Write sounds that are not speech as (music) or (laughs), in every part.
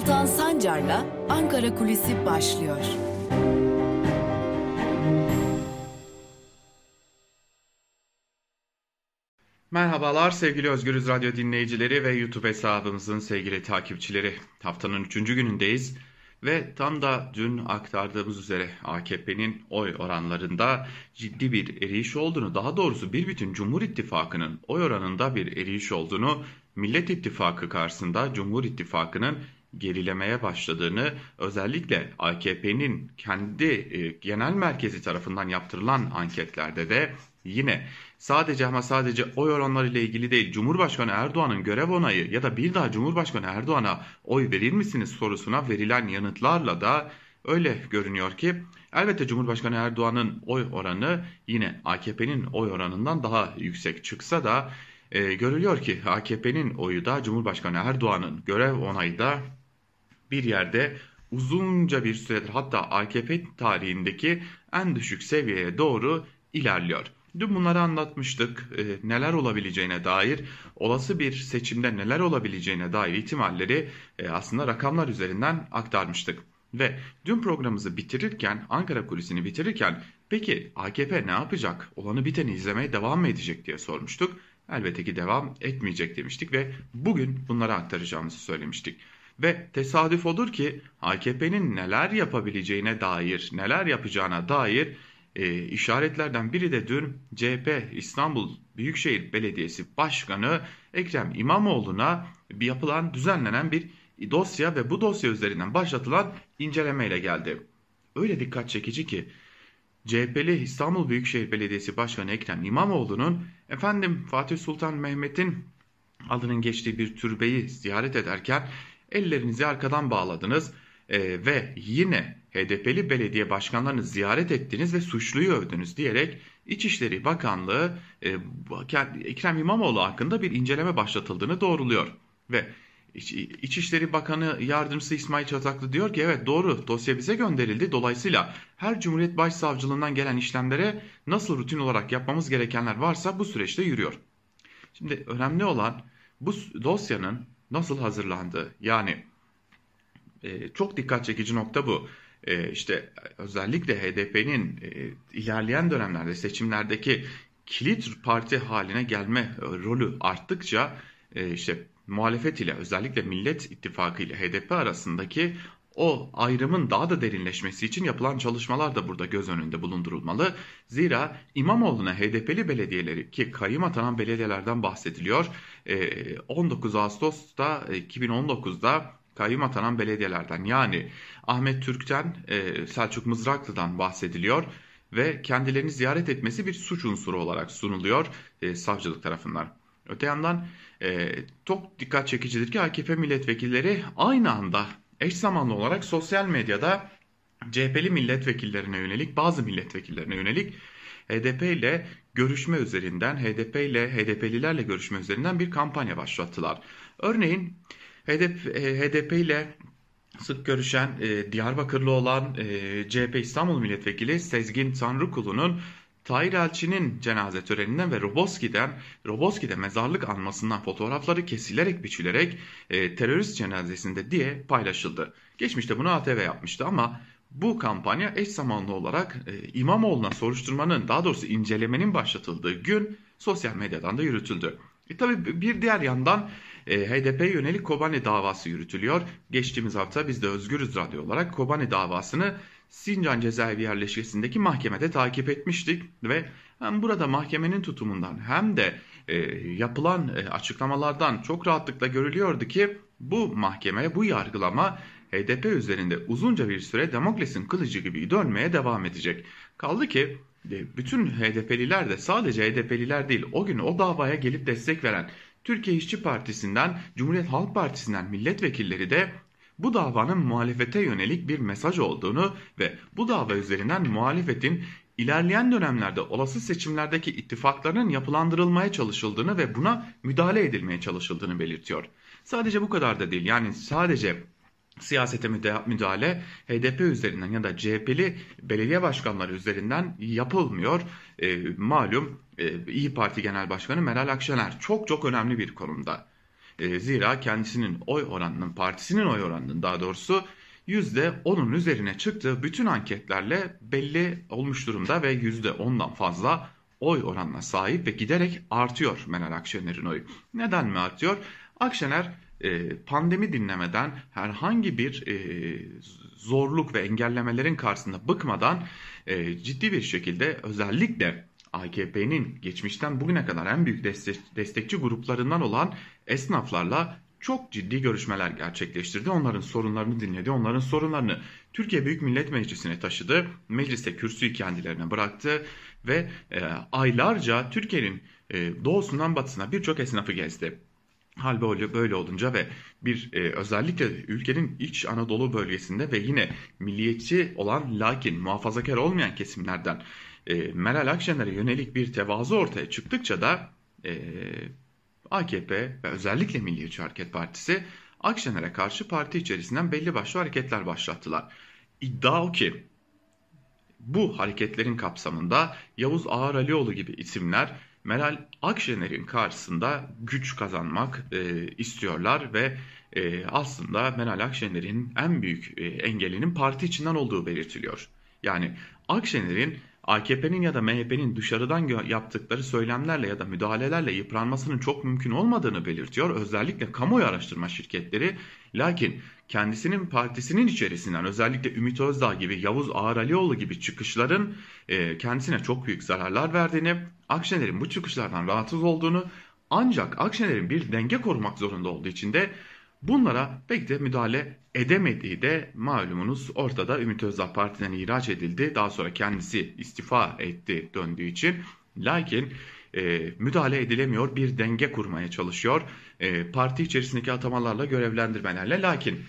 Altan Sancar'la Ankara Kulisi başlıyor. Merhabalar sevgili Özgürüz Radyo dinleyicileri ve YouTube hesabımızın sevgili takipçileri. Haftanın 3. günündeyiz ve tam da dün aktardığımız üzere AKP'nin oy oranlarında ciddi bir eriyiş olduğunu, daha doğrusu bir bütün Cumhur İttifakı'nın oy oranında bir eriyiş olduğunu, Millet İttifakı karşısında Cumhur İttifakı'nın gerilemeye başladığını, özellikle AKP'nin kendi e, genel merkezi tarafından yaptırılan anketlerde de yine sadece ama sadece oy oranları ile ilgili değil Cumhurbaşkanı Erdoğan'ın görev onayı ya da bir daha Cumhurbaşkanı Erdoğan'a oy verir misiniz sorusuna verilen yanıtlarla da öyle görünüyor ki elbette Cumhurbaşkanı Erdoğan'ın oy oranı yine AKP'nin oy oranından daha yüksek çıksa da e, görülüyor ki AKP'nin oyu da Cumhurbaşkanı Erdoğan'ın görev onayı da bir yerde uzunca bir süredir hatta AKP tarihindeki en düşük seviyeye doğru ilerliyor. Dün bunları anlatmıştık. E, neler olabileceğine dair, olası bir seçimde neler olabileceğine dair ihtimalleri e, aslında rakamlar üzerinden aktarmıştık. Ve dün programımızı bitirirken, Ankara kulisini bitirirken peki AKP ne yapacak? Olanı biteni izlemeye devam mı edecek diye sormuştuk. Elbette ki devam etmeyecek demiştik ve bugün bunları aktaracağımızı söylemiştik. Ve tesadüf odur ki AKP'nin neler yapabileceğine dair, neler yapacağına dair e, işaretlerden biri de dün CHP İstanbul Büyükşehir Belediyesi Başkanı Ekrem İmamoğlu'na yapılan düzenlenen bir dosya ve bu dosya üzerinden başlatılan incelemeyle geldi. Öyle dikkat çekici ki CHP'li İstanbul Büyükşehir Belediyesi Başkanı Ekrem İmamoğlu'nun efendim Fatih Sultan Mehmet'in adının geçtiği bir türbeyi ziyaret ederken ellerinizi arkadan bağladınız e, ve yine HDP'li belediye başkanlarını ziyaret ettiniz ve suçluyu övdünüz diyerek İçişleri Bakanlığı e, Ekrem İmamoğlu hakkında bir inceleme başlatıldığını doğruluyor. Ve İçişleri Bakanı Yardımcısı İsmail Çataklı diyor ki evet doğru dosya bize gönderildi. Dolayısıyla her Cumhuriyet Başsavcılığından gelen işlemlere nasıl rutin olarak yapmamız gerekenler varsa bu süreçte yürüyor. Şimdi önemli olan bu dosyanın nasıl hazırlandığı yani e, çok dikkat çekici nokta bu. E, işte özellikle HDP'nin e, ilerleyen dönemlerde seçimlerdeki kilit parti haline gelme e, rolü arttıkça e, işte muhalefet ile özellikle Millet İttifakı ile HDP arasındaki o ayrımın daha da derinleşmesi için yapılan çalışmalar da burada göz önünde bulundurulmalı. Zira İmamoğlu'na HDP'li belediyeleri ki kayyum atanan belediyelerden bahsediliyor. 19 Ağustos'ta 2019'da kayyum atanan belediyelerden yani Ahmet Türk'ten e, Selçuk Mızraklı'dan bahsediliyor ve kendilerini ziyaret etmesi bir suç unsuru olarak sunuluyor e, savcılık tarafından. Öte yandan e, çok dikkat çekicidir ki AKP milletvekilleri aynı anda eş zamanlı olarak sosyal medyada CHP'li milletvekillerine yönelik bazı milletvekillerine yönelik HDP ile görüşme üzerinden HDP ile HDP'lilerle görüşme üzerinden bir kampanya başlattılar. Örneğin HDP, HDP ile sık görüşen e, Diyarbakırlı olan e, CHP İstanbul Milletvekili Sezgin Tanrıkulu'nun Tahir Elçi'nin cenaze töreninden ve Roboski'den Roboski'de mezarlık anmasından fotoğrafları kesilerek biçilerek e, terörist cenazesinde diye paylaşıldı. Geçmişte bunu ATV yapmıştı ama bu kampanya eş zamanlı olarak e, İmamoğlu'na soruşturmanın daha doğrusu incelemenin başlatıldığı gün sosyal medyadan da yürütüldü. E tabi bir diğer yandan e, HDP yönelik Kobani davası yürütülüyor. Geçtiğimiz hafta biz de Özgürüz Radyo olarak Kobani davasını Sincan cezaevi yerleşkesindeki mahkemede takip etmiştik ve hem burada mahkemenin tutumundan hem de e, yapılan e, açıklamalardan çok rahatlıkla görülüyordu ki bu mahkeme, bu yargılama HDP üzerinde uzunca bir süre Demokles'in kılıcı gibi dönmeye devam edecek. Kaldı ki e, bütün HDP'liler de sadece HDP'liler değil o gün o davaya gelip destek veren Türkiye İşçi Partisi'nden, Cumhuriyet Halk Partisi'nden milletvekilleri de bu davanın muhalefete yönelik bir mesaj olduğunu ve bu dava üzerinden muhalefetin ilerleyen dönemlerde olası seçimlerdeki ittifaklarının yapılandırılmaya çalışıldığını ve buna müdahale edilmeye çalışıldığını belirtiyor. Sadece bu kadar da değil yani sadece siyasete müdahale HDP üzerinden ya da CHP'li belediye başkanları üzerinden yapılmıyor. E, malum e, İyi Parti Genel Başkanı Meral Akşener çok çok önemli bir konumda. E, zira kendisinin oy oranının, partisinin oy oranının daha doğrusu %10'un üzerine çıktığı bütün anketlerle belli olmuş durumda ve %10'dan fazla oy oranına sahip ve giderek artıyor Meral Akşener'in oyu. Neden mi artıyor? Akşener e, pandemi dinlemeden herhangi bir e, zorluk ve engellemelerin karşısında bıkmadan ciddi bir şekilde özellikle AKP'nin geçmişten bugüne kadar en büyük destekçi gruplarından olan esnaflarla çok ciddi görüşmeler gerçekleştirdi. Onların sorunlarını dinledi. Onların sorunlarını Türkiye Büyük Millet Meclisi'ne taşıdı. Mecliste kürsüyü kendilerine bıraktı ve e, aylarca Türkiye'nin e, doğusundan batısına birçok esnafı gezdi. Hal böyle, böyle olunca ve bir e, özellikle ülkenin iç Anadolu bölgesinde ve yine milliyetçi olan lakin muhafazakar olmayan kesimlerden e, Meral Akşener'e yönelik bir tevazu ortaya çıktıkça da e, AKP ve özellikle Milliyetçi Hareket Partisi Akşener'e karşı parti içerisinden belli başlı hareketler başlattılar. İddia o ki bu hareketlerin kapsamında Yavuz Ağar Alioğlu gibi isimler Meral Akşener'in karşısında güç kazanmak e, istiyorlar ve e, aslında Meral Akşener'in en büyük e, engelinin parti içinden olduğu belirtiliyor. Yani Akşener'in AKP'nin ya da MHP'nin dışarıdan yaptıkları söylemlerle ya da müdahalelerle yıpranmasının çok mümkün olmadığını belirtiyor. Özellikle kamuoyu araştırma şirketleri lakin kendisinin partisinin içerisinden özellikle Ümit Özdağ gibi Yavuz Ağralioğlu gibi çıkışların e, kendisine çok büyük zararlar verdiğini, Akşener'in bu çıkışlardan rahatsız olduğunu ancak Akşener'in bir denge korumak zorunda olduğu için de Bunlara pek de müdahale edemediği de malumunuz ortada Ümit Özdağ partiden ihraç edildi. Daha sonra kendisi istifa etti döndüğü için. Lakin e, müdahale edilemiyor bir denge kurmaya çalışıyor. E, parti içerisindeki atamalarla görevlendirmelerle lakin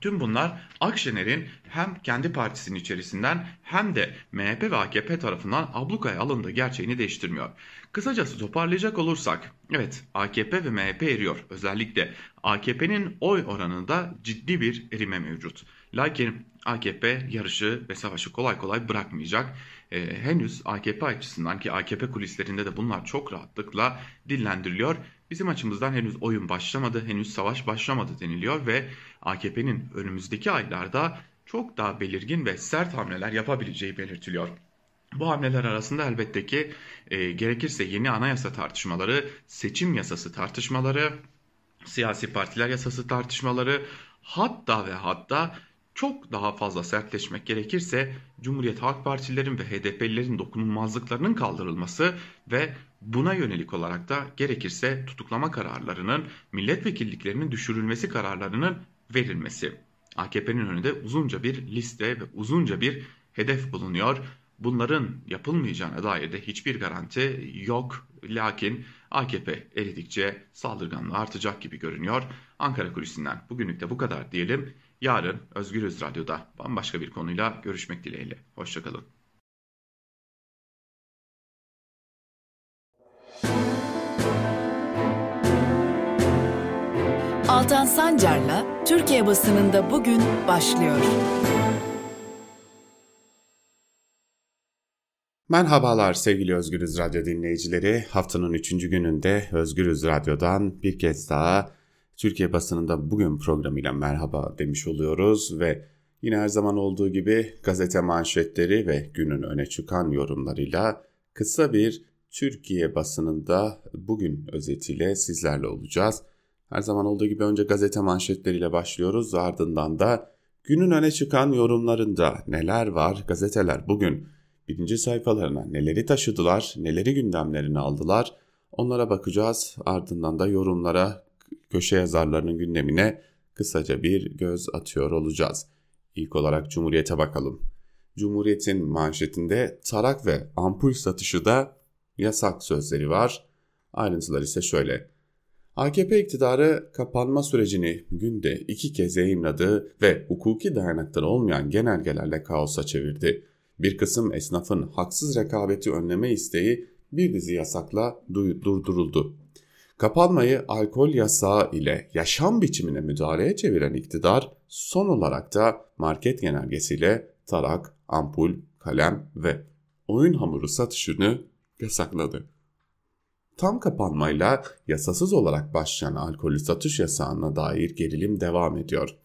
Tüm bunlar Akşener'in hem kendi partisinin içerisinden hem de MHP ve AKP tarafından ablukaya alındığı gerçeğini değiştirmiyor. Kısacası toparlayacak olursak, evet AKP ve MHP eriyor. Özellikle AKP'nin oy oranında ciddi bir erime mevcut. Lakin AKP yarışı ve savaşı kolay kolay bırakmayacak. Ee, henüz AKP açısından ki AKP kulislerinde de bunlar çok rahatlıkla dillendiriliyor. Bizim açımızdan henüz oyun başlamadı, henüz savaş başlamadı deniliyor ve AKP'nin önümüzdeki aylarda çok daha belirgin ve sert hamleler yapabileceği belirtiliyor. Bu hamleler arasında elbette ki e, gerekirse yeni anayasa tartışmaları, seçim yasası tartışmaları, siyasi partiler yasası tartışmaları, hatta ve hatta çok daha fazla sertleşmek gerekirse Cumhuriyet Halk Partililerin ve HDP'lilerin dokunulmazlıklarının kaldırılması ve buna yönelik olarak da gerekirse tutuklama kararlarının, milletvekilliklerinin düşürülmesi kararlarının verilmesi. AKP'nin önünde uzunca bir liste ve uzunca bir hedef bulunuyor. Bunların yapılmayacağına dair de hiçbir garanti yok. Lakin AKP eridikçe saldırganlığı artacak gibi görünüyor. Ankara Kulisi'nden bugünlük de bu kadar diyelim. Yarın Özgürüz Radyo'da bambaşka bir konuyla görüşmek dileğiyle. Hoşçakalın. Altan Sancar'la Türkiye basınında bugün başlıyor. Merhabalar sevgili Özgürüz Radyo dinleyicileri. Haftanın 3. gününde Özgürüz Radyo'dan bir kez daha Türkiye basınında bugün programıyla merhaba demiş oluyoruz ve yine her zaman olduğu gibi gazete manşetleri ve günün öne çıkan yorumlarıyla kısa bir Türkiye basınında bugün özetiyle sizlerle olacağız. Her zaman olduğu gibi önce gazete manşetleriyle başlıyoruz ardından da günün öne çıkan yorumlarında neler var gazeteler bugün birinci sayfalarına neleri taşıdılar, neleri gündemlerine aldılar onlara bakacağız ardından da yorumlara köşe yazarlarının gündemine kısaca bir göz atıyor olacağız. İlk olarak Cumhuriyet'e bakalım. Cumhuriyet'in manşetinde tarak ve ampul satışı da yasak sözleri var. Ayrıntılar ise şöyle. AKP iktidarı kapanma sürecini günde iki kez yayınladı ve hukuki dayanakları olmayan genelgelerle kaosa çevirdi. Bir kısım esnafın haksız rekabeti önleme isteği bir dizi yasakla durduruldu. Kapanmayı alkol yasağı ile yaşam biçimine müdahaleye çeviren iktidar son olarak da market genelgesiyle tarak, ampul, kalem ve oyun hamuru satışını yasakladı. Tam kapanmayla yasasız olarak başlayan alkolü satış yasağına dair gerilim devam ediyor.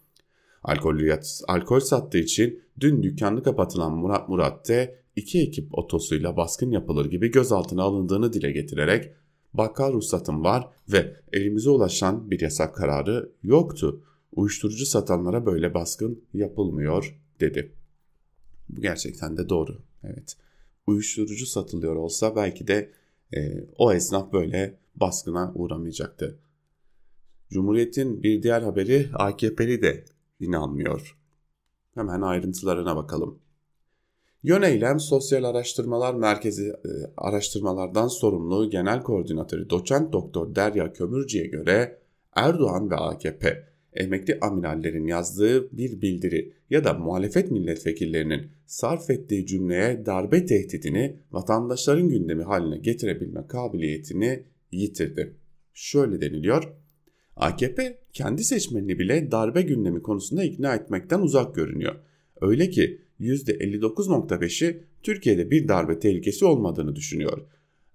Alkolü, alkol sattığı için dün dükkanı kapatılan Murat Murat'te iki ekip otosuyla baskın yapılır gibi gözaltına alındığını dile getirerek bakkal ruhsatım var ve elimize ulaşan bir yasak kararı yoktu. Uyuşturucu satanlara böyle baskın yapılmıyor dedi. Bu gerçekten de doğru. Evet. Uyuşturucu satılıyor olsa belki de e, o esnaf böyle baskına uğramayacaktı. Cumhuriyet'in bir diğer haberi AKP'li de inanmıyor. Hemen ayrıntılarına bakalım. Yöneylem Sosyal Araştırmalar Merkezi e, araştırmalardan sorumlu Genel Koordinatörü Doçent Doktor Derya Kömürcü'ye göre Erdoğan ve AKP emekli amirallerin yazdığı bir bildiri ya da muhalefet milletvekillerinin sarf ettiği cümleye darbe tehdidini vatandaşların gündemi haline getirebilme kabiliyetini yitirdi. Şöyle deniliyor. AKP kendi seçmenini bile darbe gündemi konusunda ikna etmekten uzak görünüyor. Öyle ki %59.5'i Türkiye'de bir darbe tehlikesi olmadığını düşünüyor.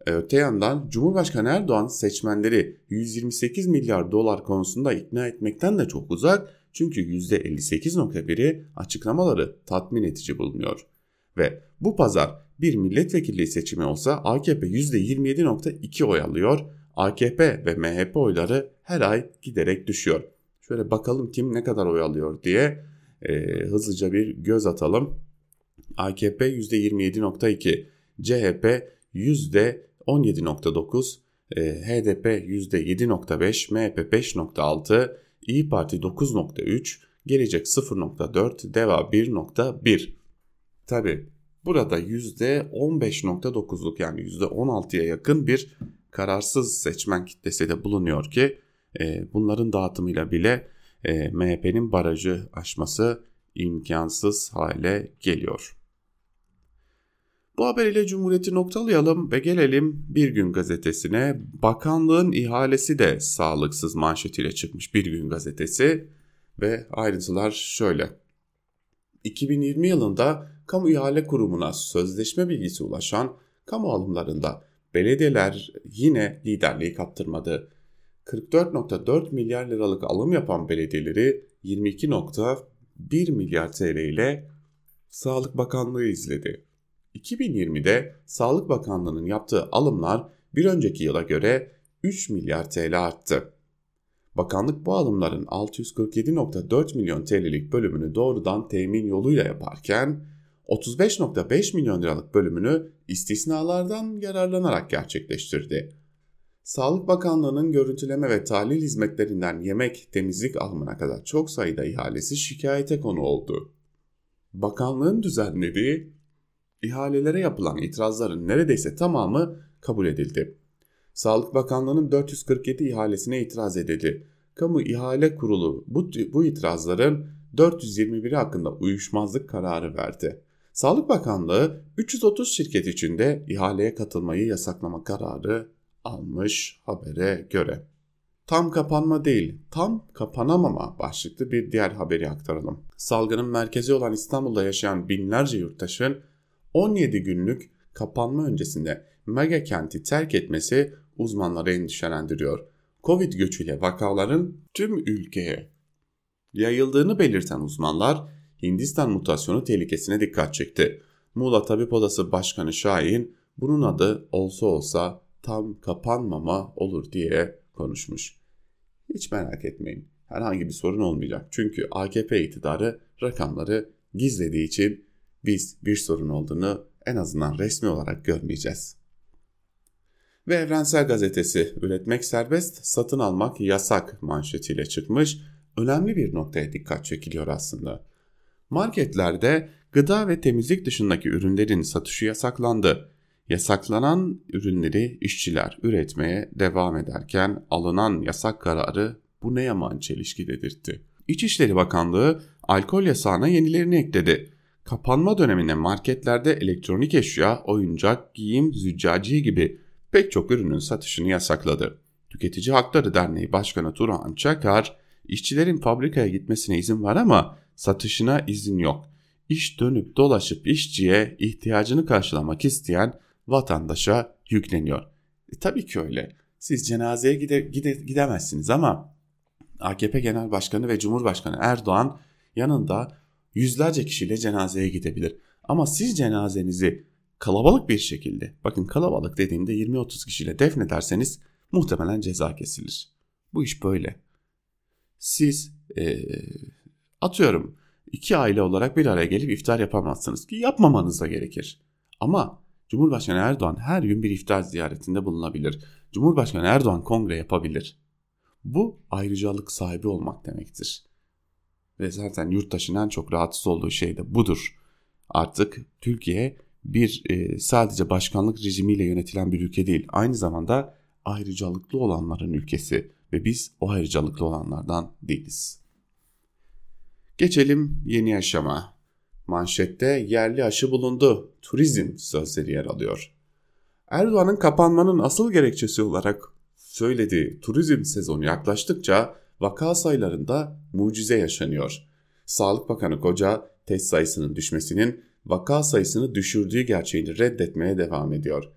Öte yandan Cumhurbaşkanı Erdoğan seçmenleri 128 milyar dolar konusunda ikna etmekten de çok uzak çünkü %58.1'i açıklamaları tatmin edici bulunuyor. Ve bu pazar bir milletvekilliği seçimi olsa AKP %27.2 oy alıyor, AKP ve MHP oyları her ay giderek düşüyor. Şöyle bakalım kim ne kadar oy alıyor diye e, hızlıca bir göz atalım. AKP %27.2, CHP %17.9, e, HDP %7.5, MHP 5.6, İyi Parti 9.3, Gelecek 0.4, Deva 1.1. Tabi burada %15.9'luk yani %16'ya yakın bir kararsız seçmen kitlesi de bulunuyor ki e, bunların dağıtımıyla bile e, MHP'nin barajı aşması imkansız hale geliyor. Bu haber ile Cumhuriyeti noktalayalım ve gelelim Bir Gün gazetesine. Bakanlığın ihalesi de sağlıksız manşetiyle çıkmış Bir Gün gazetesi ve ayrıntılar şöyle. 2020 yılında kamu ihale kurumuna sözleşme bilgisi ulaşan kamu alımlarında belediyeler yine liderliği kaptırmadı. 44.4 milyar liralık alım yapan belediyeleri 22.1 milyar TL ile Sağlık Bakanlığı izledi. 2020'de Sağlık Bakanlığı'nın yaptığı alımlar bir önceki yıla göre 3 milyar TL arttı. Bakanlık bu alımların 647.4 milyon TL'lik bölümünü doğrudan temin yoluyla yaparken 35.5 milyon liralık bölümünü istisnalardan yararlanarak gerçekleştirdi. Sağlık Bakanlığı'nın görüntüleme ve tahlil hizmetlerinden yemek, temizlik alımına kadar çok sayıda ihalesi şikayete konu oldu. Bakanlığın düzenlediği ihalelere yapılan itirazların neredeyse tamamı kabul edildi. Sağlık Bakanlığı'nın 447 ihalesine itiraz edildi. Kamu İhale Kurulu bu, bu itirazların 421'i hakkında uyuşmazlık kararı verdi. Sağlık Bakanlığı 330 şirket içinde ihaleye katılmayı yasaklama kararı almış habere göre. Tam kapanma değil, tam kapanamama başlıklı bir diğer haberi aktaralım. Salgının merkezi olan İstanbul'da yaşayan binlerce yurttaşın 17 günlük kapanma öncesinde mega kenti terk etmesi uzmanları endişelendiriyor. Covid göçüyle vakaların tüm ülkeye yayıldığını belirten uzmanlar Hindistan mutasyonu tehlikesine dikkat çekti. Muğla Tabip Odası Başkanı Şahin bunun adı olsa olsa tam kapanmama olur diye konuşmuş. Hiç merak etmeyin. Herhangi bir sorun olmayacak. Çünkü AKP iktidarı rakamları gizlediği için biz bir sorun olduğunu en azından resmi olarak görmeyeceğiz. Ve Evrensel Gazetesi üretmek serbest, satın almak yasak manşetiyle çıkmış. Önemli bir noktaya dikkat çekiliyor aslında. Marketlerde gıda ve temizlik dışındaki ürünlerin satışı yasaklandı. Yasaklanan ürünleri işçiler üretmeye devam ederken alınan yasak kararı bu ne yaman çelişki dedirtti. İçişleri Bakanlığı alkol yasağına yenilerini ekledi. Kapanma döneminde marketlerde elektronik eşya, oyuncak, giyim, züccaciye gibi pek çok ürünün satışını yasakladı. Tüketici Hakları Derneği Başkanı Turhan Çakar, işçilerin fabrikaya gitmesine izin var ama satışına izin yok. İş dönüp dolaşıp işçiye ihtiyacını karşılamak isteyen vatandaşa yükleniyor. E, tabii ki öyle. Siz cenazeye gide, gide, gidemezsiniz ama AKP Genel Başkanı ve Cumhurbaşkanı Erdoğan yanında yüzlerce kişiyle cenazeye gidebilir. Ama siz cenazenizi kalabalık bir şekilde, bakın kalabalık dediğimde 20-30 kişiyle defnederseniz muhtemelen ceza kesilir. Bu iş böyle. Siz ee, atıyorum iki aile olarak bir araya gelip iftar yapamazsınız ki yapmamanız da gerekir. Ama Cumhurbaşkanı Erdoğan her gün bir iftar ziyaretinde bulunabilir. Cumhurbaşkanı Erdoğan kongre yapabilir. Bu ayrıcalık sahibi olmak demektir. Ve zaten yurttaşın en çok rahatsız olduğu şey de budur. Artık Türkiye bir e, sadece başkanlık rejimiyle yönetilen bir ülke değil. Aynı zamanda ayrıcalıklı olanların ülkesi ve biz o ayrıcalıklı olanlardan değiliz. Geçelim yeni yaşama. Manşette yerli aşı bulundu. Turizm sözleri yer alıyor. Erdoğan'ın kapanmanın asıl gerekçesi olarak söylediği turizm sezonu yaklaştıkça vaka sayılarında mucize yaşanıyor. Sağlık Bakanı Koca test sayısının düşmesinin vaka sayısını düşürdüğü gerçeğini reddetmeye devam ediyor.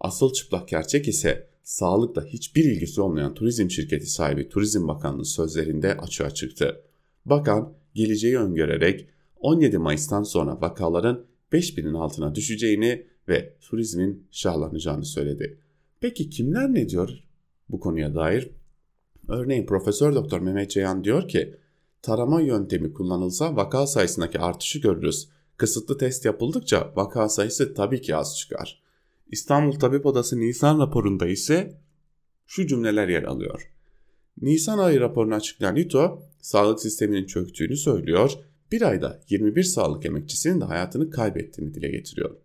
Asıl çıplak gerçek ise sağlıkla hiçbir ilgisi olmayan turizm şirketi sahibi Turizm Bakanlığı sözlerinde açığa çıktı. Bakan geleceği öngörerek 17 Mayıs'tan sonra vakaların 5000'in altına düşeceğini ve turizmin şahlanacağını söyledi. Peki kimler ne diyor bu konuya dair? Örneğin Profesör Doktor Mehmet Ceyhan diyor ki tarama yöntemi kullanılsa vaka sayısındaki artışı görürüz. Kısıtlı test yapıldıkça vaka sayısı tabii ki az çıkar. İstanbul Tabip Odası Nisan raporunda ise şu cümleler yer alıyor. Nisan ayı raporunu açıklayan İTO, sağlık sisteminin çöktüğünü söylüyor, bir ayda 21 sağlık emekçisinin de hayatını kaybettiğini dile getiriyor.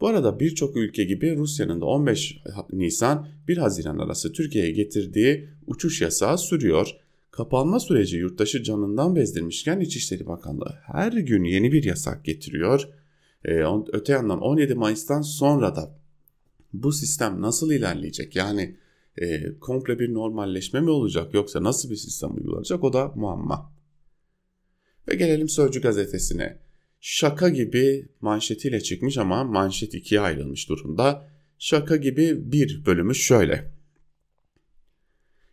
Bu arada birçok ülke gibi Rusya'nın da 15 Nisan 1 Haziran arası Türkiye'ye getirdiği uçuş yasağı sürüyor. Kapanma süreci yurttaşı canından bezdirmişken İçişleri Bakanlığı her gün yeni bir yasak getiriyor. Ee, öte yandan 17 Mayıs'tan sonra da bu sistem nasıl ilerleyecek? Yani e, komple bir normalleşme mi olacak yoksa nasıl bir sistem uygulanacak o da muamma. Ve gelelim Sözcü gazetesine. Şaka gibi manşetiyle çıkmış ama manşet ikiye ayrılmış durumda. Şaka gibi bir bölümü şöyle.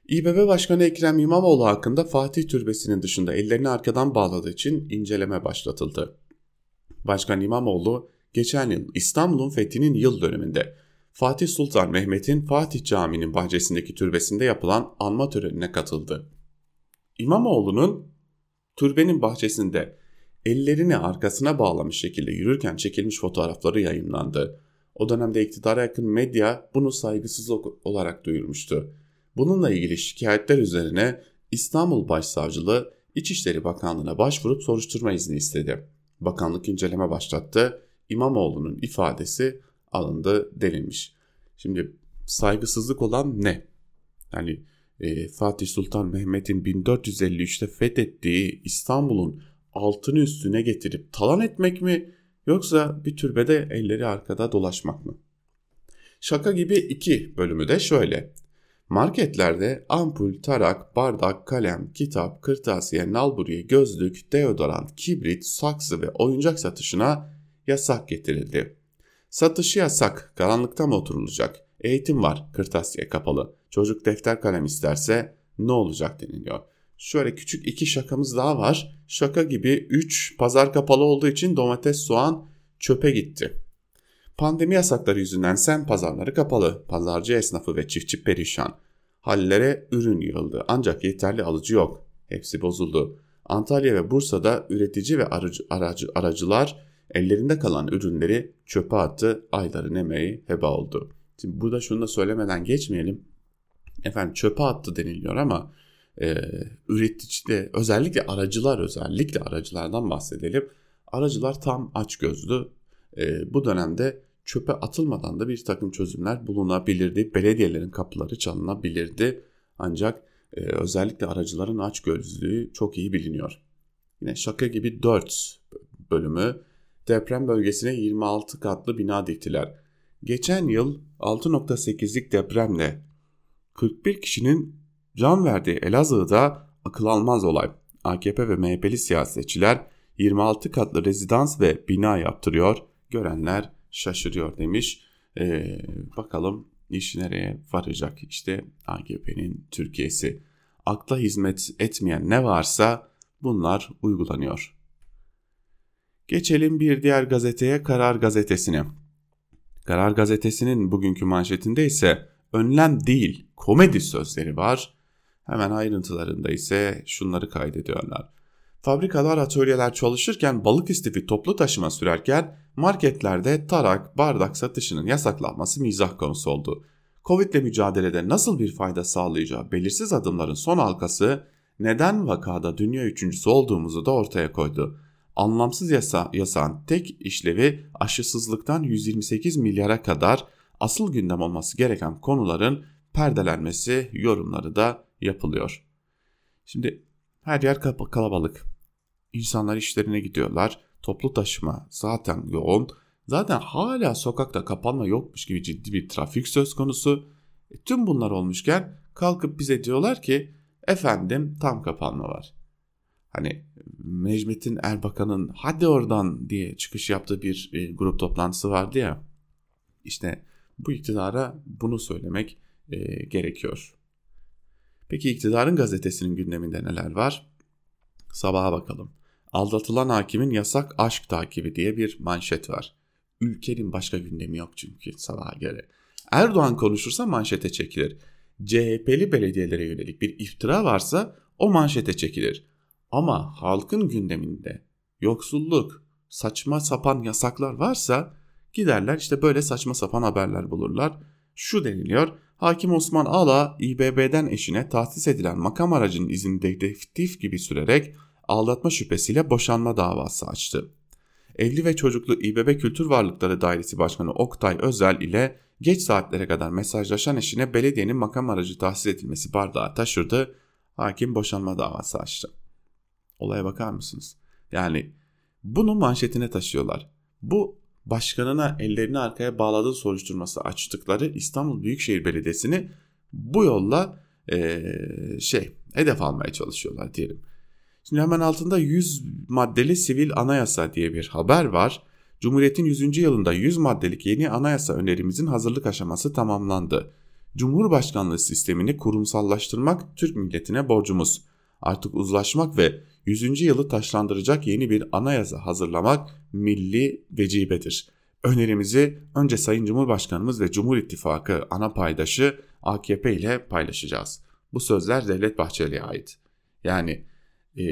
İBB Başkanı Ekrem İmamoğlu hakkında Fatih Türbesi'nin dışında ellerini arkadan bağladığı için inceleme başlatıldı. Başkan İmamoğlu geçen yıl İstanbul'un fethinin yıl dönümünde Fatih Sultan Mehmet'in Fatih Camii'nin bahçesindeki türbesinde yapılan anma törenine katıldı. İmamoğlu'nun türbenin bahçesinde ellerini arkasına bağlamış şekilde yürürken çekilmiş fotoğrafları yayınlandı. O dönemde iktidara yakın medya bunu saygısızlık olarak duyurmuştu. Bununla ilgili şikayetler üzerine İstanbul Başsavcılığı İçişleri Bakanlığı'na başvurup soruşturma izni istedi. Bakanlık inceleme başlattı. İmamoğlu'nun ifadesi alındı denilmiş. Şimdi saygısızlık olan ne? Yani e, Fatih Sultan Mehmet'in 1453'te fethettiği İstanbul'un altını üstüne getirip talan etmek mi yoksa bir türbede elleri arkada dolaşmak mı? Şaka gibi iki bölümü de şöyle. Marketlerde ampul, tarak, bardak, kalem, kitap, kırtasiye, nalburiye, gözlük, deodorant, kibrit, saksı ve oyuncak satışına yasak getirildi. Satışı yasak, karanlıkta mı oturulacak? Eğitim var, kırtasiye kapalı. Çocuk defter kalem isterse ne olacak deniliyor. Şöyle küçük iki şakamız daha var. Şaka gibi 3 pazar kapalı olduğu için domates, soğan çöpe gitti. Pandemi yasakları yüzünden sen pazarları kapalı. Pazarcı esnafı ve çiftçi perişan. Hallere ürün yığıldı ancak yeterli alıcı yok. Hepsi bozuldu. Antalya ve Bursa'da üretici ve aracı, aracı, aracılar ellerinde kalan ürünleri çöpe attı, ayların emeği heba oldu. Şimdi burada şunu da söylemeden geçmeyelim. Efendim çöpe attı deniliyor ama e, üretici de özellikle aracılar özellikle aracılardan bahsedelim. Aracılar tam aç gözlü. E, bu dönemde çöpe atılmadan da bir takım çözümler bulunabilirdi. Belediyelerin kapıları çalınabilirdi. Ancak e, özellikle aracıların aç gözlüğü çok iyi biliniyor. Yine şaka gibi 4 bölümü deprem bölgesine 26 katlı bina diktiler. Geçen yıl 6.8'lik depremle 41 kişinin can verdiği Elazığ'da akıl almaz olay. AKP ve MHP'li siyasetçiler 26 katlı rezidans ve bina yaptırıyor. Görenler şaşırıyor demiş. Ee, bakalım İş nereye varacak? İşte AKP'nin Türkiye'si. Akla hizmet etmeyen ne varsa bunlar uygulanıyor. Geçelim bir diğer gazeteye Karar Gazetesi'ne. Karar Gazetesi'nin bugünkü manşetinde ise önlem değil komedi sözleri var. Hemen ayrıntılarında ise şunları kaydediyorlar. Fabrikalar, atölyeler çalışırken balık istifi toplu taşıma sürerken marketlerde tarak, bardak satışının yasaklanması mizah konusu oldu. Covid ile mücadelede nasıl bir fayda sağlayacağı belirsiz adımların son halkası neden vakada dünya üçüncüsü olduğumuzu da ortaya koydu. Anlamsız yasa, yasağın tek işlevi aşısızlıktan 128 milyara kadar asıl gündem olması gereken konuların perdelenmesi yorumları da yapılıyor. Şimdi her yer kalabalık. İnsanlar işlerine gidiyorlar. Toplu taşıma zaten yoğun. Zaten hala sokakta kapanma yokmuş gibi ciddi bir trafik söz konusu. E, tüm bunlar olmuşken kalkıp bize diyorlar ki efendim tam kapanma var. Hani Necmettin Erbakan'ın hadi oradan diye çıkış yaptığı bir e, grup toplantısı vardı ya. İşte bu iktidara bunu söylemek e, gerekiyor. Peki iktidarın gazetesinin gündeminde neler var? Sabaha bakalım. Aldatılan hakimin yasak aşk takibi diye bir manşet var. Ülkenin başka gündemi yok çünkü sabaha göre. Erdoğan konuşursa manşete çekilir. CHP'li belediyelere yönelik bir iftira varsa o manşete çekilir. Ama halkın gündeminde yoksulluk, saçma sapan yasaklar varsa giderler işte böyle saçma sapan haberler bulurlar. Şu deniliyor. Hakim Osman Ala İBB'den eşine tahsis edilen makam aracının izini dedektif gibi sürerek aldatma şüphesiyle boşanma davası açtı. Evli ve çocuklu İBB Kültür Varlıkları Dairesi Başkanı Oktay Özel ile geç saatlere kadar mesajlaşan eşine belediyenin makam aracı tahsis edilmesi bardağı taşırdı. Hakim boşanma davası açtı. Olaya bakar mısınız? Yani bunu manşetine taşıyorlar. Bu başkanına ellerini arkaya bağladığı soruşturması açtıkları İstanbul Büyükşehir Belediyesi'ni bu yolla e, şey hedef almaya çalışıyorlar diyelim. Şimdi hemen altında 100 maddeli sivil anayasa diye bir haber var. Cumhuriyet'in 100. yılında 100 maddelik yeni anayasa önerimizin hazırlık aşaması tamamlandı. Cumhurbaşkanlığı sistemini kurumsallaştırmak Türk milletine borcumuz. Artık uzlaşmak ve 100. yılı taşlandıracak yeni bir anayasa hazırlamak milli vecibedir. Önerimizi önce Sayın Cumhurbaşkanımız ve Cumhur İttifakı ana paydaşı AKP ile paylaşacağız. Bu sözler Devlet Bahçeli'ye ait. Yani e,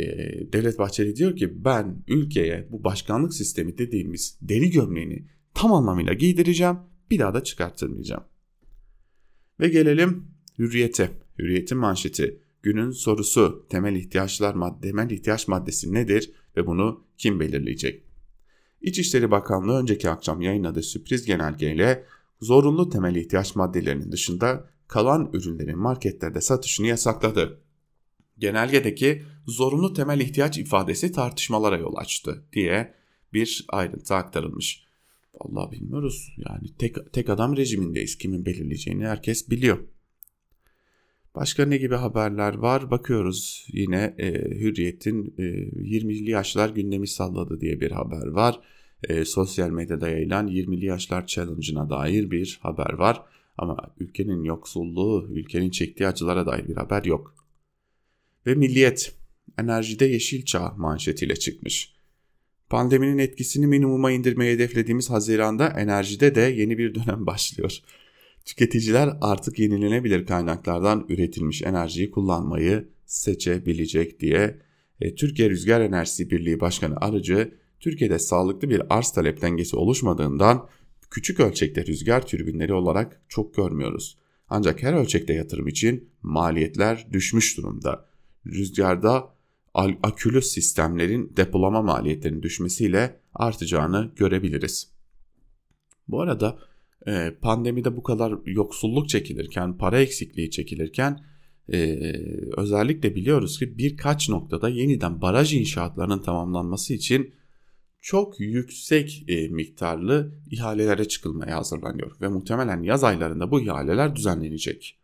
Devlet Bahçeli diyor ki ben ülkeye bu başkanlık sistemi dediğimiz deri gömleğini tam anlamıyla giydireceğim bir daha da çıkarttırmayacağım. Ve gelelim hürriyete. Hürriyetin manşeti. Günün sorusu temel ihtiyaçlar madde, temel ihtiyaç maddesi nedir ve bunu kim belirleyecek? İçişleri Bakanlığı önceki akşam yayınladığı sürpriz genelgeyle zorunlu temel ihtiyaç maddelerinin dışında kalan ürünlerin marketlerde satışını yasakladı. Genelgedeki zorunlu temel ihtiyaç ifadesi tartışmalara yol açtı diye bir ayrıntı aktarılmış. Vallahi bilmiyoruz. Yani tek, tek adam rejimindeyiz. Kimin belirleyeceğini herkes biliyor. Başka ne gibi haberler var? Bakıyoruz yine e, Hürriyet'in e, 20'li yaşlar gündemi salladı diye bir haber var. E, sosyal medyada yayılan 20'li yaşlar challenge'ına dair bir haber var. Ama ülkenin yoksulluğu, ülkenin çektiği acılara dair bir haber yok. Ve Milliyet, enerjide yeşil çağ manşetiyle çıkmış. Pandeminin etkisini minimuma indirmeyi hedeflediğimiz Haziran'da enerjide de yeni bir dönem (laughs) başlıyor. Tüketiciler artık yenilenebilir kaynaklardan üretilmiş enerjiyi kullanmayı seçebilecek diye e, Türkiye Rüzgar Enerjisi Birliği Başkanı Arıcı, Türkiye'de sağlıklı bir arz talep dengesi oluşmadığından küçük ölçekte rüzgar türbinleri olarak çok görmüyoruz. Ancak her ölçekte yatırım için maliyetler düşmüş durumda. Rüzgarda akülü sistemlerin depolama maliyetlerinin düşmesiyle artacağını görebiliriz. Bu arada e, pandemide bu kadar yoksulluk çekilirken, para eksikliği çekilirken e, özellikle biliyoruz ki birkaç noktada yeniden baraj inşaatlarının tamamlanması için çok yüksek e, miktarlı ihalelere çıkılmaya hazırlanıyor ve muhtemelen yaz aylarında bu ihaleler düzenlenecek.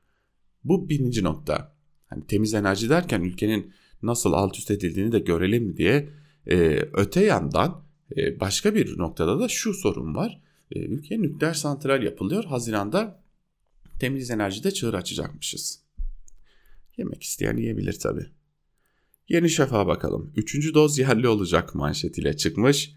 Bu birinci nokta. Hani temiz enerji derken ülkenin nasıl alt üst edildiğini de görelim diye e, öte yandan e, başka bir noktada da şu sorun var e, nükleer santral yapılıyor. Haziran'da temiz enerjide çığır açacakmışız. Yemek isteyen yiyebilir tabi. Yeni Şafak'a bakalım. Üçüncü doz yerli olacak manşetiyle çıkmış.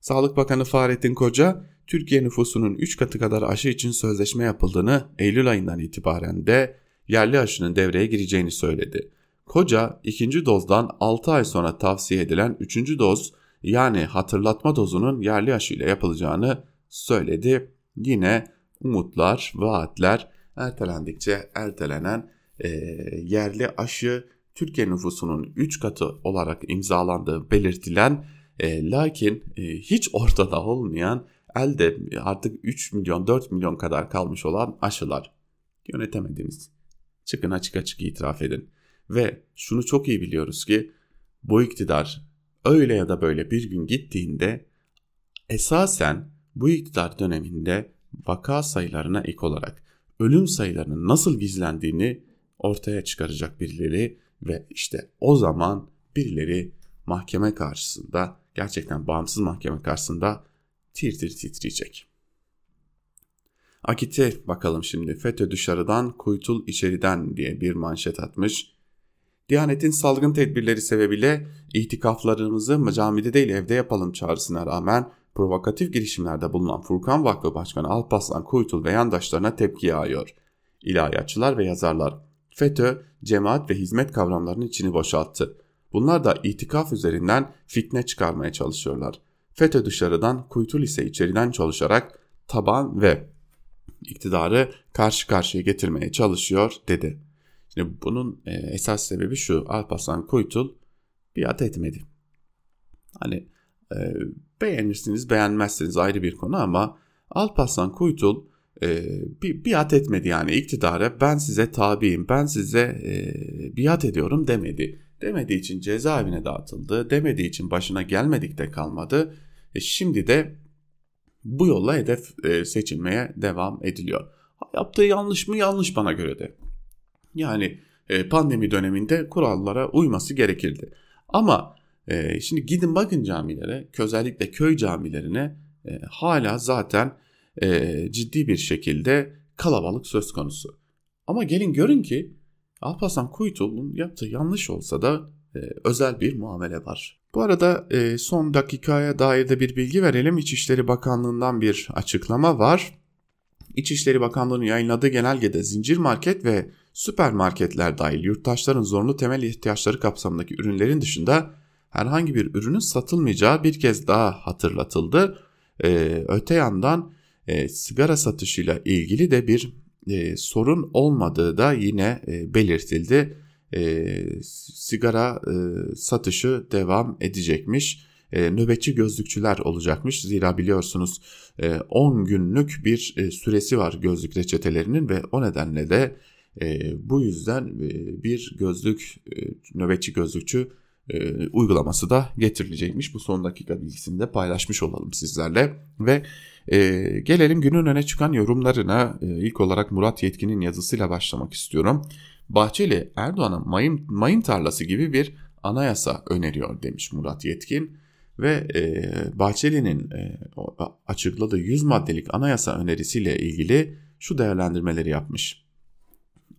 Sağlık Bakanı Fahrettin Koca, Türkiye nüfusunun 3 katı kadar aşı için sözleşme yapıldığını Eylül ayından itibaren de yerli aşının devreye gireceğini söyledi. Koca ikinci dozdan 6 ay sonra tavsiye edilen üçüncü doz yani hatırlatma dozunun yerli aşı ile yapılacağını söyledi. Yine umutlar, vaatler ertelendikçe ertelenen e, yerli aşı Türkiye nüfusunun 3 katı olarak imzalandığı belirtilen e, lakin e, hiç ortada olmayan elde artık 3 milyon 4 milyon kadar kalmış olan aşılar yönetemediniz. Çıkın açık açık itiraf edin. Ve şunu çok iyi biliyoruz ki bu iktidar öyle ya da böyle bir gün gittiğinde esasen bu iktidar döneminde vaka sayılarına ek olarak ölüm sayılarının nasıl gizlendiğini ortaya çıkaracak birileri ve işte o zaman birileri mahkeme karşısında gerçekten bağımsız mahkeme karşısında tir tir titreyecek. Akit'e bakalım şimdi. FETÖ dışarıdan, kuytul içeriden diye bir manşet atmış. Diyanet'in salgın tedbirleri sebebiyle itikaflarımızı camide değil evde yapalım çağrısına rağmen provokatif girişimlerde bulunan Furkan Vakfı Başkanı Alpaslan Kuytul ve yandaşlarına tepki yağıyor. İlahiyatçılar ve yazarlar FETÖ, cemaat ve hizmet kavramlarının içini boşalttı. Bunlar da itikaf üzerinden fitne çıkarmaya çalışıyorlar. FETÖ dışarıdan, Kuytul ise içeriden çalışarak taban ve iktidarı karşı karşıya getirmeye çalışıyor dedi. Şimdi bunun e, esas sebebi şu Alparslan Kuytul biat etmedi. Hani e, beğenirsiniz beğenmezsiniz ayrı bir konu ama Alparslan Kuytul e, bi, biat etmedi yani iktidara ben size tabiyim ben size e, biat ediyorum demedi. Demediği için cezaevine dağıtıldı demediği için başına gelmedik de kalmadı. E, şimdi de bu yolla hedef e, seçilmeye devam ediliyor. Yaptığı yanlış mı? Yanlış bana göre de. Yani e, pandemi döneminde kurallara uyması gerekirdi. Ama e, şimdi gidin bakın camilere, özellikle köy camilerine e, hala zaten e, ciddi bir şekilde kalabalık söz konusu. Ama gelin görün ki Alparslan Kuytul'un yaptığı yanlış olsa da e, özel bir muamele var. Bu arada e, son dakikaya dair de bir bilgi verelim. İçişleri Bakanlığı'ndan bir açıklama var. İçişleri Bakanlığı'nın yayınladığı genelgede zincir market ve süpermarketler dahil yurttaşların zorunlu temel ihtiyaçları kapsamındaki ürünlerin dışında herhangi bir ürünün satılmayacağı bir kez daha hatırlatıldı. Ee, öte yandan e, sigara satışıyla ilgili de bir e, sorun olmadığı da yine e, belirtildi. E, sigara e, satışı devam edecekmiş. E, nöbetçi gözlükçüler olacakmış. Zira biliyorsunuz e, 10 günlük bir e, süresi var gözlük reçetelerinin ve o nedenle de e, bu yüzden e, bir gözlük e, nöbetçi gözlükçü e, uygulaması da getirilecekmiş. Bu son dakika bilgisini de paylaşmış olalım sizlerle ve e, gelelim günün öne çıkan yorumlarına. E, ilk olarak Murat Yetkin'in yazısıyla başlamak istiyorum. Bahçeli Erdoğan'a mayın, mayın tarlası gibi bir anayasa öneriyor demiş Murat Yetkin ve e, Bahçeli'nin e, açıkladığı 100 maddelik anayasa önerisiyle ilgili şu değerlendirmeleri yapmış.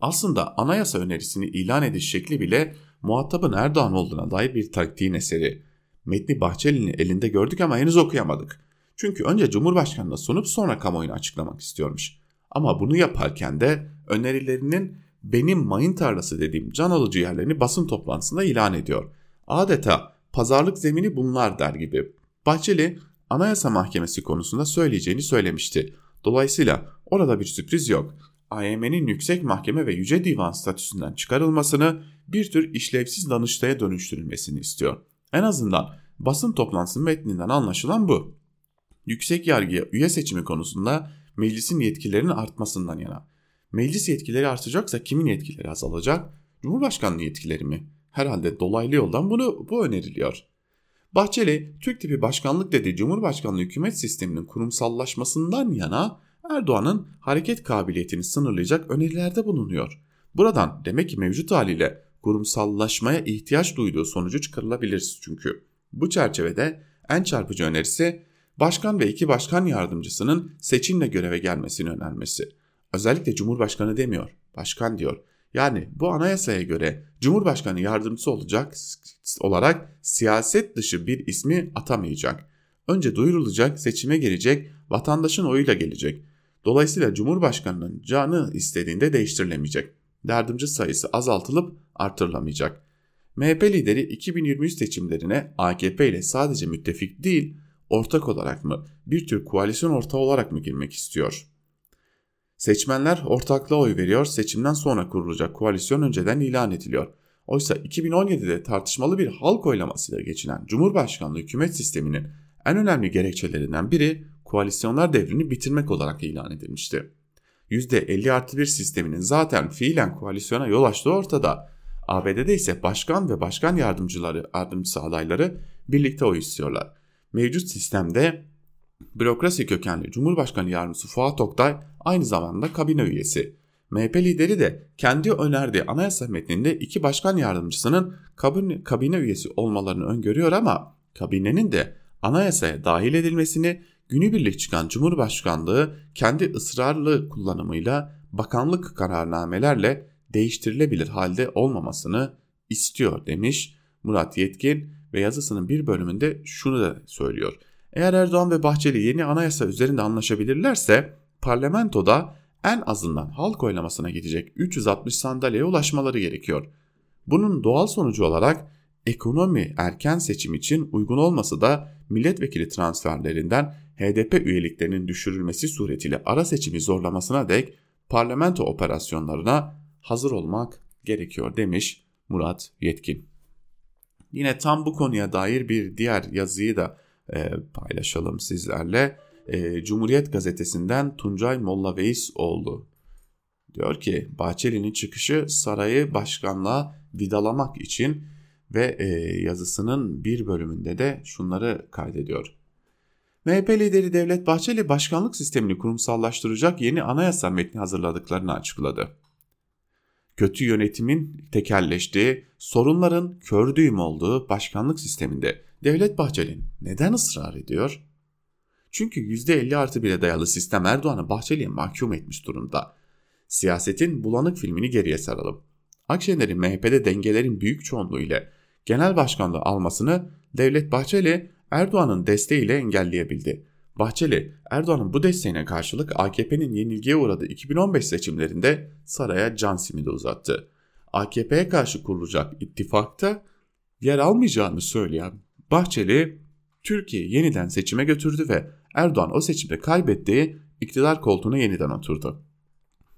Aslında anayasa önerisini ilan ediş şekli bile muhatabın Erdoğan olduğuna dair bir taktiğin eseri. Metni Bahçeli'nin elinde gördük ama henüz okuyamadık. Çünkü önce Cumhurbaşkanı'na sunup sonra kamuoyuna açıklamak istiyormuş. Ama bunu yaparken de önerilerinin benim mayın tarlası dediğim can alıcı yerlerini basın toplantısında ilan ediyor. Adeta pazarlık zemini bunlar der gibi. Bahçeli Anayasa Mahkemesi konusunda söyleyeceğini söylemişti. Dolayısıyla orada bir sürpriz yok. AYM'nin yüksek mahkeme ve yüce divan statüsünden çıkarılmasını bir tür işlevsiz danıştaya dönüştürülmesini istiyor. En azından basın toplantısı metninden anlaşılan bu. Yüksek yargıya üye seçimi konusunda meclisin yetkilerinin artmasından yana. Meclis yetkileri artacaksa kimin yetkileri azalacak? Cumhurbaşkanlığı yetkileri mi? Herhalde dolaylı yoldan bunu bu öneriliyor. Bahçeli, Türk tipi başkanlık dediği Cumhurbaşkanlığı hükümet sisteminin kurumsallaşmasından yana Erdoğan'ın hareket kabiliyetini sınırlayacak önerilerde bulunuyor. Buradan demek ki mevcut haliyle kurumsallaşmaya ihtiyaç duyduğu sonucu çıkarılabilir çünkü. Bu çerçevede en çarpıcı önerisi başkan ve iki başkan yardımcısının seçimle göreve gelmesini önermesi. Özellikle Cumhurbaşkanı demiyor, başkan diyor. Yani bu anayasaya göre Cumhurbaşkanı yardımcısı olacak olarak siyaset dışı bir ismi atamayacak. Önce duyurulacak, seçime girecek, vatandaşın oyuyla gelecek. Dolayısıyla Cumhurbaşkanının canı istediğinde değiştirilemeyecek. Yardımcı sayısı azaltılıp artırılamayacak. MHP lideri 2023 seçimlerine AKP ile sadece müttefik değil, ortak olarak mı, bir tür koalisyon ortağı olarak mı girmek istiyor? Seçmenler ortaklığa oy veriyor, seçimden sonra kurulacak koalisyon önceden ilan ediliyor. Oysa 2017'de tartışmalı bir halk oylamasıyla geçilen Cumhurbaşkanlığı hükümet sisteminin en önemli gerekçelerinden biri koalisyonlar devrini bitirmek olarak ilan edilmişti. %50 artı 1 sisteminin zaten fiilen koalisyona yol açtığı ortada. ABD'de ise başkan ve başkan yardımcıları, yardımcısı adayları birlikte oy istiyorlar. Mevcut sistemde bürokrasi kökenli Cumhurbaşkanı Yardımcısı Fuat Oktay aynı zamanda kabine üyesi. MHP lideri de kendi önerdiği anayasa metninde iki başkan yardımcısının kabine, kabine üyesi olmalarını öngörüyor ama kabinenin de anayasaya dahil edilmesini günübirlik çıkan Cumhurbaşkanlığı kendi ısrarlı kullanımıyla bakanlık kararnamelerle değiştirilebilir halde olmamasını istiyor demiş Murat Yetkin ve yazısının bir bölümünde şunu da söylüyor. Eğer Erdoğan ve Bahçeli yeni anayasa üzerinde anlaşabilirlerse parlamentoda en azından halk oylamasına gidecek 360 sandalyeye ulaşmaları gerekiyor. Bunun doğal sonucu olarak ekonomi erken seçim için uygun olması da milletvekili transferlerinden HDP üyeliklerinin düşürülmesi suretiyle ara seçimi zorlamasına dek parlamento operasyonlarına hazır olmak gerekiyor demiş Murat Yetkin. Yine tam bu konuya dair bir diğer yazıyı da e, paylaşalım sizlerle. E, Cumhuriyet gazetesinden Tuncay Molla oldu. Diyor ki Bahçeli'nin çıkışı sarayı başkanlığa vidalamak için ve e, yazısının bir bölümünde de şunları kaydediyor. MHP lideri Devlet Bahçeli başkanlık sistemini kurumsallaştıracak yeni anayasa metni hazırladıklarını açıkladı. Kötü yönetimin tekelleştiği, sorunların kör düğüm olduğu başkanlık sisteminde Devlet Bahçeli neden ısrar ediyor? Çünkü %50 artı 1'e dayalı sistem Erdoğan'ı Bahçeli'ye mahkum etmiş durumda. Siyasetin bulanık filmini geriye saralım. Akşener'in MHP'de dengelerin büyük çoğunluğu ile genel başkanlığı almasını Devlet Bahçeli Erdoğan'ın desteğiyle engelleyebildi. Bahçeli, Erdoğan'ın bu desteğine karşılık AKP'nin yenilgiye uğradığı 2015 seçimlerinde saraya can simidi uzattı. AKP'ye karşı kurulacak ittifakta yer almayacağını söyleyen Bahçeli, Türkiye yeniden seçime götürdü ve Erdoğan o seçimde kaybettiği iktidar koltuğuna yeniden oturdu.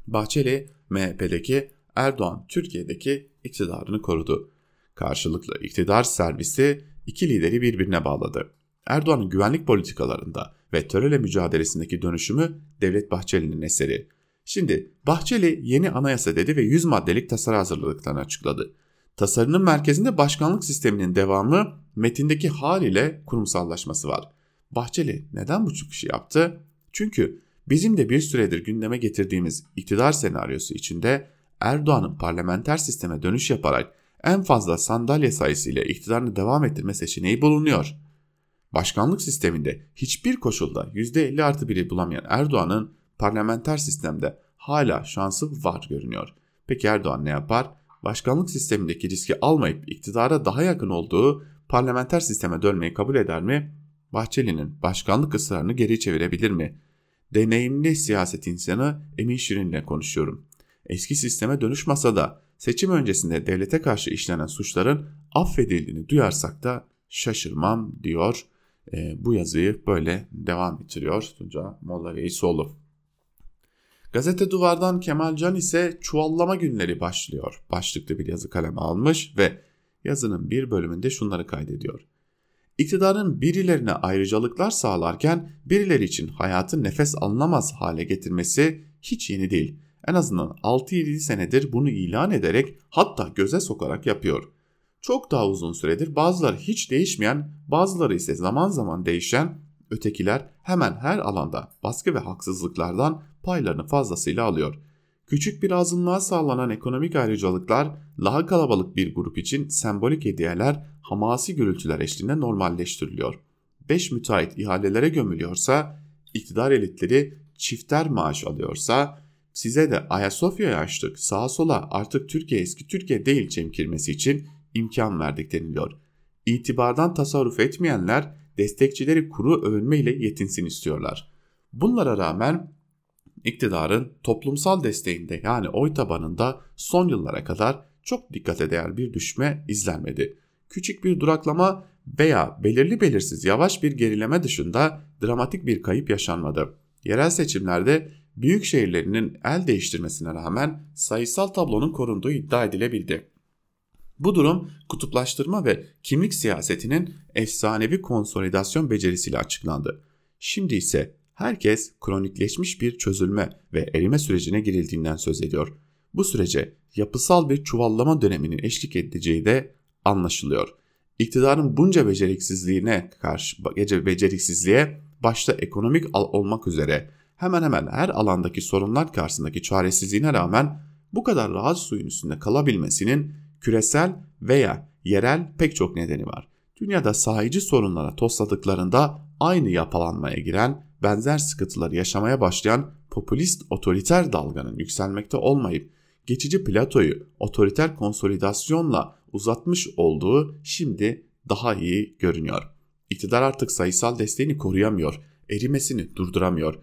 Bahçeli, MHP'deki Erdoğan Türkiye'deki iktidarını korudu. Karşılıklı iktidar servisi iki lideri birbirine bağladı. Erdoğan'ın güvenlik politikalarında ve terörle mücadelesindeki dönüşümü Devlet Bahçeli'nin eseri. Şimdi Bahçeli yeni anayasa dedi ve 100 maddelik tasarı hazırladıklarını açıkladı. Tasarının merkezinde başkanlık sisteminin devamı metindeki hal ile kurumsallaşması var. Bahçeli neden bu çıkışı yaptı? Çünkü bizim de bir süredir gündeme getirdiğimiz iktidar senaryosu içinde Erdoğan'ın parlamenter sisteme dönüş yaparak en fazla sandalye sayısıyla iktidarını devam ettirme seçeneği bulunuyor. Başkanlık sisteminde hiçbir koşulda %50 artı biri bulamayan Erdoğan'ın parlamenter sistemde hala şansı var görünüyor. Peki Erdoğan ne yapar? Başkanlık sistemindeki riski almayıp iktidara daha yakın olduğu parlamenter sisteme dönmeyi kabul eder mi? Bahçeli'nin başkanlık ısrarını geri çevirebilir mi? Deneyimli siyaset insanı Emin Şirin'le konuşuyorum. Eski sisteme dönüş masada seçim öncesinde devlete karşı işlenen suçların affedildiğini duyarsak da şaşırmam diyor. E, bu yazıyı böyle devam ettiriyor Tunca Molla Reisoğlu. Gazete Duvar'dan Kemal Can ise çuvallama günleri başlıyor. Başlıklı bir yazı kaleme almış ve yazının bir bölümünde şunları kaydediyor. İktidarın birilerine ayrıcalıklar sağlarken birileri için hayatı nefes alınamaz hale getirmesi hiç yeni değil en azından 6-7 senedir bunu ilan ederek hatta göze sokarak yapıyor. Çok daha uzun süredir bazıları hiç değişmeyen, bazıları ise zaman zaman değişen, ötekiler hemen her alanda baskı ve haksızlıklardan paylarını fazlasıyla alıyor. Küçük bir azınlığa sağlanan ekonomik ayrıcalıklar daha kalabalık bir grup için sembolik hediyeler, hamasi gürültüler eşliğinde normalleştiriliyor. 5 müteahhit ihalelere gömülüyorsa, iktidar elitleri çifter maaş alıyorsa, size de Ayasofya'yı açtık sağa sola artık Türkiye eski Türkiye değil çemkirmesi için imkan verdik deniliyor. İtibardan tasarruf etmeyenler destekçileri kuru övünmeyle yetinsin istiyorlar. Bunlara rağmen iktidarın toplumsal desteğinde yani oy tabanında son yıllara kadar çok dikkate değer bir düşme izlenmedi. Küçük bir duraklama veya belirli belirsiz yavaş bir gerileme dışında dramatik bir kayıp yaşanmadı. Yerel seçimlerde büyük şehirlerinin el değiştirmesine rağmen sayısal tablonun korunduğu iddia edilebildi. Bu durum kutuplaştırma ve kimlik siyasetinin efsanevi konsolidasyon becerisiyle açıklandı. Şimdi ise herkes kronikleşmiş bir çözülme ve erime sürecine girildiğinden söz ediyor. Bu sürece yapısal bir çuvallama döneminin eşlik edeceği de anlaşılıyor. İktidarın bunca beceriksizliğine karşı beceriksizliğe başta ekonomik olmak üzere hemen hemen her alandaki sorunlar karşısındaki çaresizliğine rağmen bu kadar rahat suyun üstünde kalabilmesinin küresel veya yerel pek çok nedeni var. Dünyada sahici sorunlara tosladıklarında aynı yapalanmaya giren, benzer sıkıntıları yaşamaya başlayan popülist otoriter dalganın yükselmekte olmayıp geçici platoyu otoriter konsolidasyonla uzatmış olduğu şimdi daha iyi görünüyor. İktidar artık sayısal desteğini koruyamıyor, erimesini durduramıyor.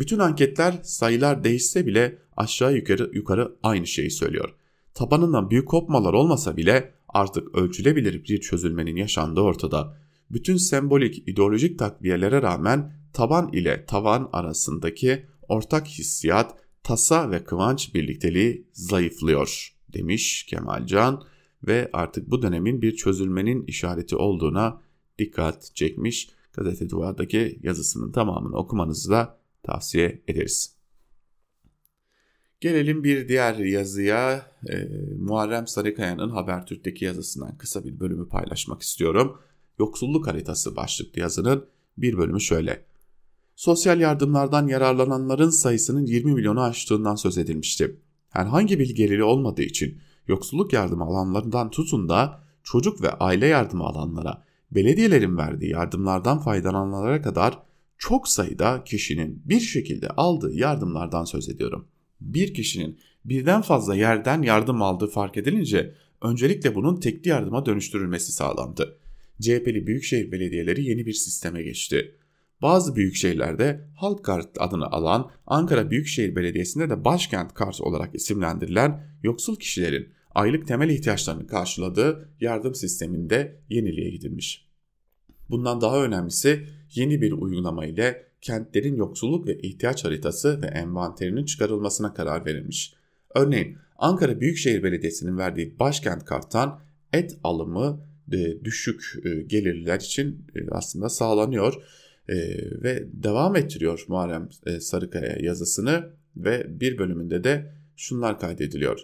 Bütün anketler sayılar değişse bile aşağı yukarı yukarı aynı şeyi söylüyor. Tabanından büyük kopmalar olmasa bile artık ölçülebilir bir çözülmenin yaşandığı ortada. Bütün sembolik ideolojik takviyelere rağmen taban ile tavan arasındaki ortak hissiyat, tasa ve kıvanç birlikteliği zayıflıyor demiş Kemalcan ve artık bu dönemin bir çözülmenin işareti olduğuna dikkat çekmiş. Gazete Duvar'daki yazısının tamamını okumanızı da tavsiye ederiz. Gelelim bir diğer yazıya. E, Muharrem Sarıkaya'nın Habertürk'teki yazısından kısa bir bölümü paylaşmak istiyorum. Yoksulluk haritası başlıklı yazının bir bölümü şöyle. Sosyal yardımlardan yararlananların sayısının 20 milyonu aştığından söz edilmişti. Herhangi bir geliri olmadığı için yoksulluk yardımı alanlarından tutun da çocuk ve aile yardımı alanlara, belediyelerin verdiği yardımlardan faydalananlara kadar çok sayıda kişinin bir şekilde aldığı yardımlardan söz ediyorum. Bir kişinin birden fazla yerden yardım aldığı fark edilince öncelikle bunun tekli yardıma dönüştürülmesi sağlandı. CHP'li büyükşehir belediyeleri yeni bir sisteme geçti. Bazı büyük şehirlerde halk kart adını alan Ankara Büyükşehir Belediyesi'nde de başkent kart olarak isimlendirilen yoksul kişilerin aylık temel ihtiyaçlarını karşıladığı yardım sisteminde yeniliğe gidilmiş. Bundan daha önemlisi yeni bir uygulama ile kentlerin yoksulluk ve ihtiyaç haritası ve envanterinin çıkarılmasına karar verilmiş. Örneğin Ankara Büyükşehir Belediyesi'nin verdiği başkent karttan et alımı e, düşük e, gelirliler için e, aslında sağlanıyor ve devam ettiriyor Muharrem Sarıkaya yazısını ve bir bölümünde de şunlar kaydediliyor.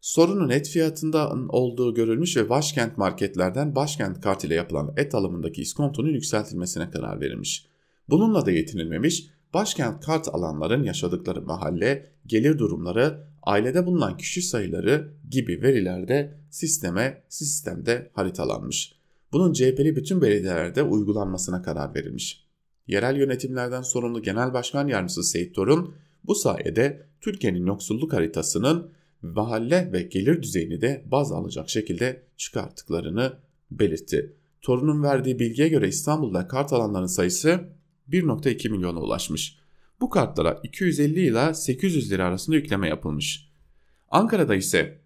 Sorunun et fiyatında olduğu görülmüş ve başkent marketlerden başkent kart ile yapılan et alımındaki iskontonun yükseltilmesine karar verilmiş. Bununla da yetinilmemiş, başkent kart alanların yaşadıkları mahalle, gelir durumları, ailede bulunan kişi sayıları gibi veriler de sisteme, sistemde haritalanmış. Bunun CHP'li bütün belediyelerde uygulanmasına karar verilmiş. Yerel yönetimlerden sorumlu Genel Başkan Yardımcısı Seyit Torun bu sayede Türkiye'nin yoksulluk haritasının mahalle ve gelir düzeyini de baz alacak şekilde çıkarttıklarını belirtti. Torun'un verdiği bilgiye göre İstanbul'da kart alanların sayısı 1.2 milyona ulaşmış. Bu kartlara 250 ila 800 lira arasında yükleme yapılmış. Ankara'da ise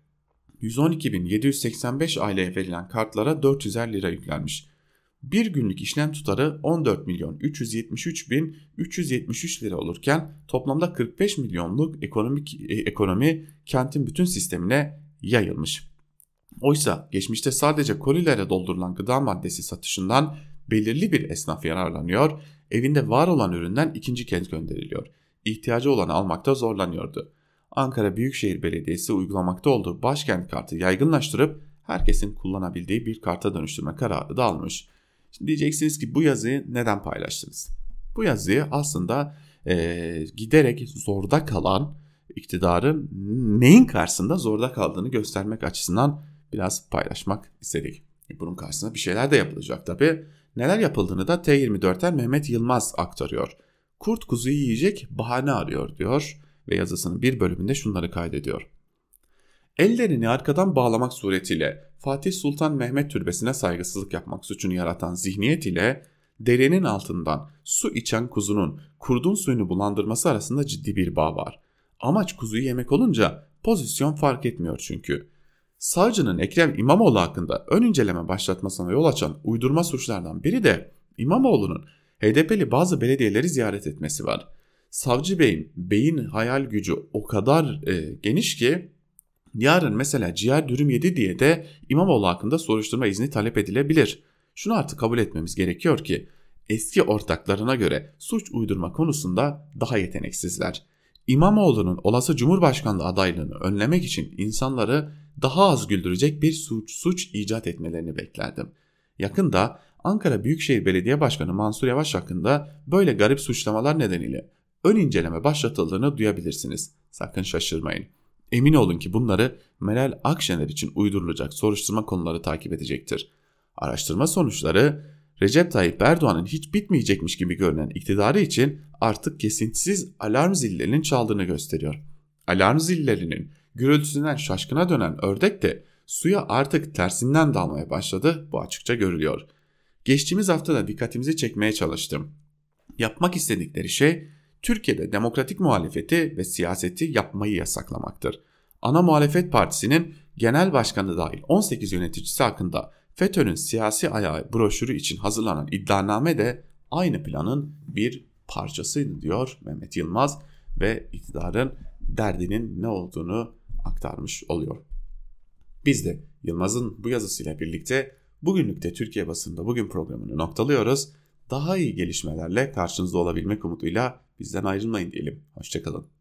112.785 aileye verilen kartlara 400 lira yüklenmiş. Bir günlük işlem tutarı 14 milyon 373 bin 373 lira olurken toplamda 45 milyonluk ekonomik e, ekonomi kentin bütün sistemine yayılmış. Oysa geçmişte sadece kolilere doldurulan gıda maddesi satışından belirli bir esnaf yararlanıyor, evinde var olan üründen ikinci kez gönderiliyor. İhtiyacı olanı almakta zorlanıyordu. Ankara Büyükşehir Belediyesi uygulamakta olduğu başkent kartı yaygınlaştırıp herkesin kullanabildiği bir karta dönüştürme kararı da almış. Şimdi diyeceksiniz ki bu yazıyı neden paylaştınız? Bu yazıyı aslında e, giderek zorda kalan iktidarın neyin karşısında zorda kaldığını göstermek açısından biraz paylaşmak istedik. Bunun karşısında bir şeyler de yapılacak tabi. Neler yapıldığını da T24'ten Mehmet Yılmaz aktarıyor. Kurt kuzuyu yiyecek bahane arıyor diyor ve yazısının bir bölümünde şunları kaydediyor. Ellerini arkadan bağlamak suretiyle Fatih Sultan Mehmet Türbesi'ne saygısızlık yapmak suçunu yaratan zihniyet ile derenin altından su içen kuzunun kurdun suyunu bulandırması arasında ciddi bir bağ var. Amaç kuzuyu yemek olunca pozisyon fark etmiyor çünkü. Savcının Ekrem İmamoğlu hakkında ön inceleme başlatmasına yol açan uydurma suçlardan biri de İmamoğlu'nun HDP'li bazı belediyeleri ziyaret etmesi var. Savcı Bey'in beyin hayal gücü o kadar e, geniş ki yarın mesela ciğer dürüm yedi diye de İmamoğlu hakkında soruşturma izni talep edilebilir. Şunu artık kabul etmemiz gerekiyor ki eski ortaklarına göre suç uydurma konusunda daha yeteneksizler. İmamoğlu'nun olası Cumhurbaşkanlığı adaylığını önlemek için insanları daha az güldürecek bir suç, suç icat etmelerini beklerdim. Yakında Ankara Büyükşehir Belediye Başkanı Mansur Yavaş hakkında böyle garip suçlamalar nedeniyle ön inceleme başlatıldığını duyabilirsiniz. Sakın şaşırmayın. Emin olun ki bunları Meral Akşener için uydurulacak soruşturma konuları takip edecektir. Araştırma sonuçları Recep Tayyip Erdoğan'ın hiç bitmeyecekmiş gibi görünen iktidarı için artık kesintisiz alarm zillerinin çaldığını gösteriyor. Alarm zillerinin gürültüsünden şaşkına dönen ördek de suya artık tersinden dalmaya başladı bu açıkça görülüyor. Geçtiğimiz hafta da dikkatimizi çekmeye çalıştım. Yapmak istedikleri şey Türkiye'de demokratik muhalefeti ve siyaseti yapmayı yasaklamaktır. Ana muhalefet partisinin genel başkanı dahil 18 yöneticisi hakkında FETÖ'nün siyasi ayağı broşürü için hazırlanan iddianame de aynı planın bir parçasıydı diyor Mehmet Yılmaz ve iktidarın derdinin ne olduğunu aktarmış oluyor. Biz de Yılmaz'ın bu yazısıyla birlikte bugünlükte Türkiye basında bugün programını noktalıyoruz. Daha iyi gelişmelerle karşınızda olabilmek umuduyla bizden ayrılmayın diyelim. Hoşçakalın.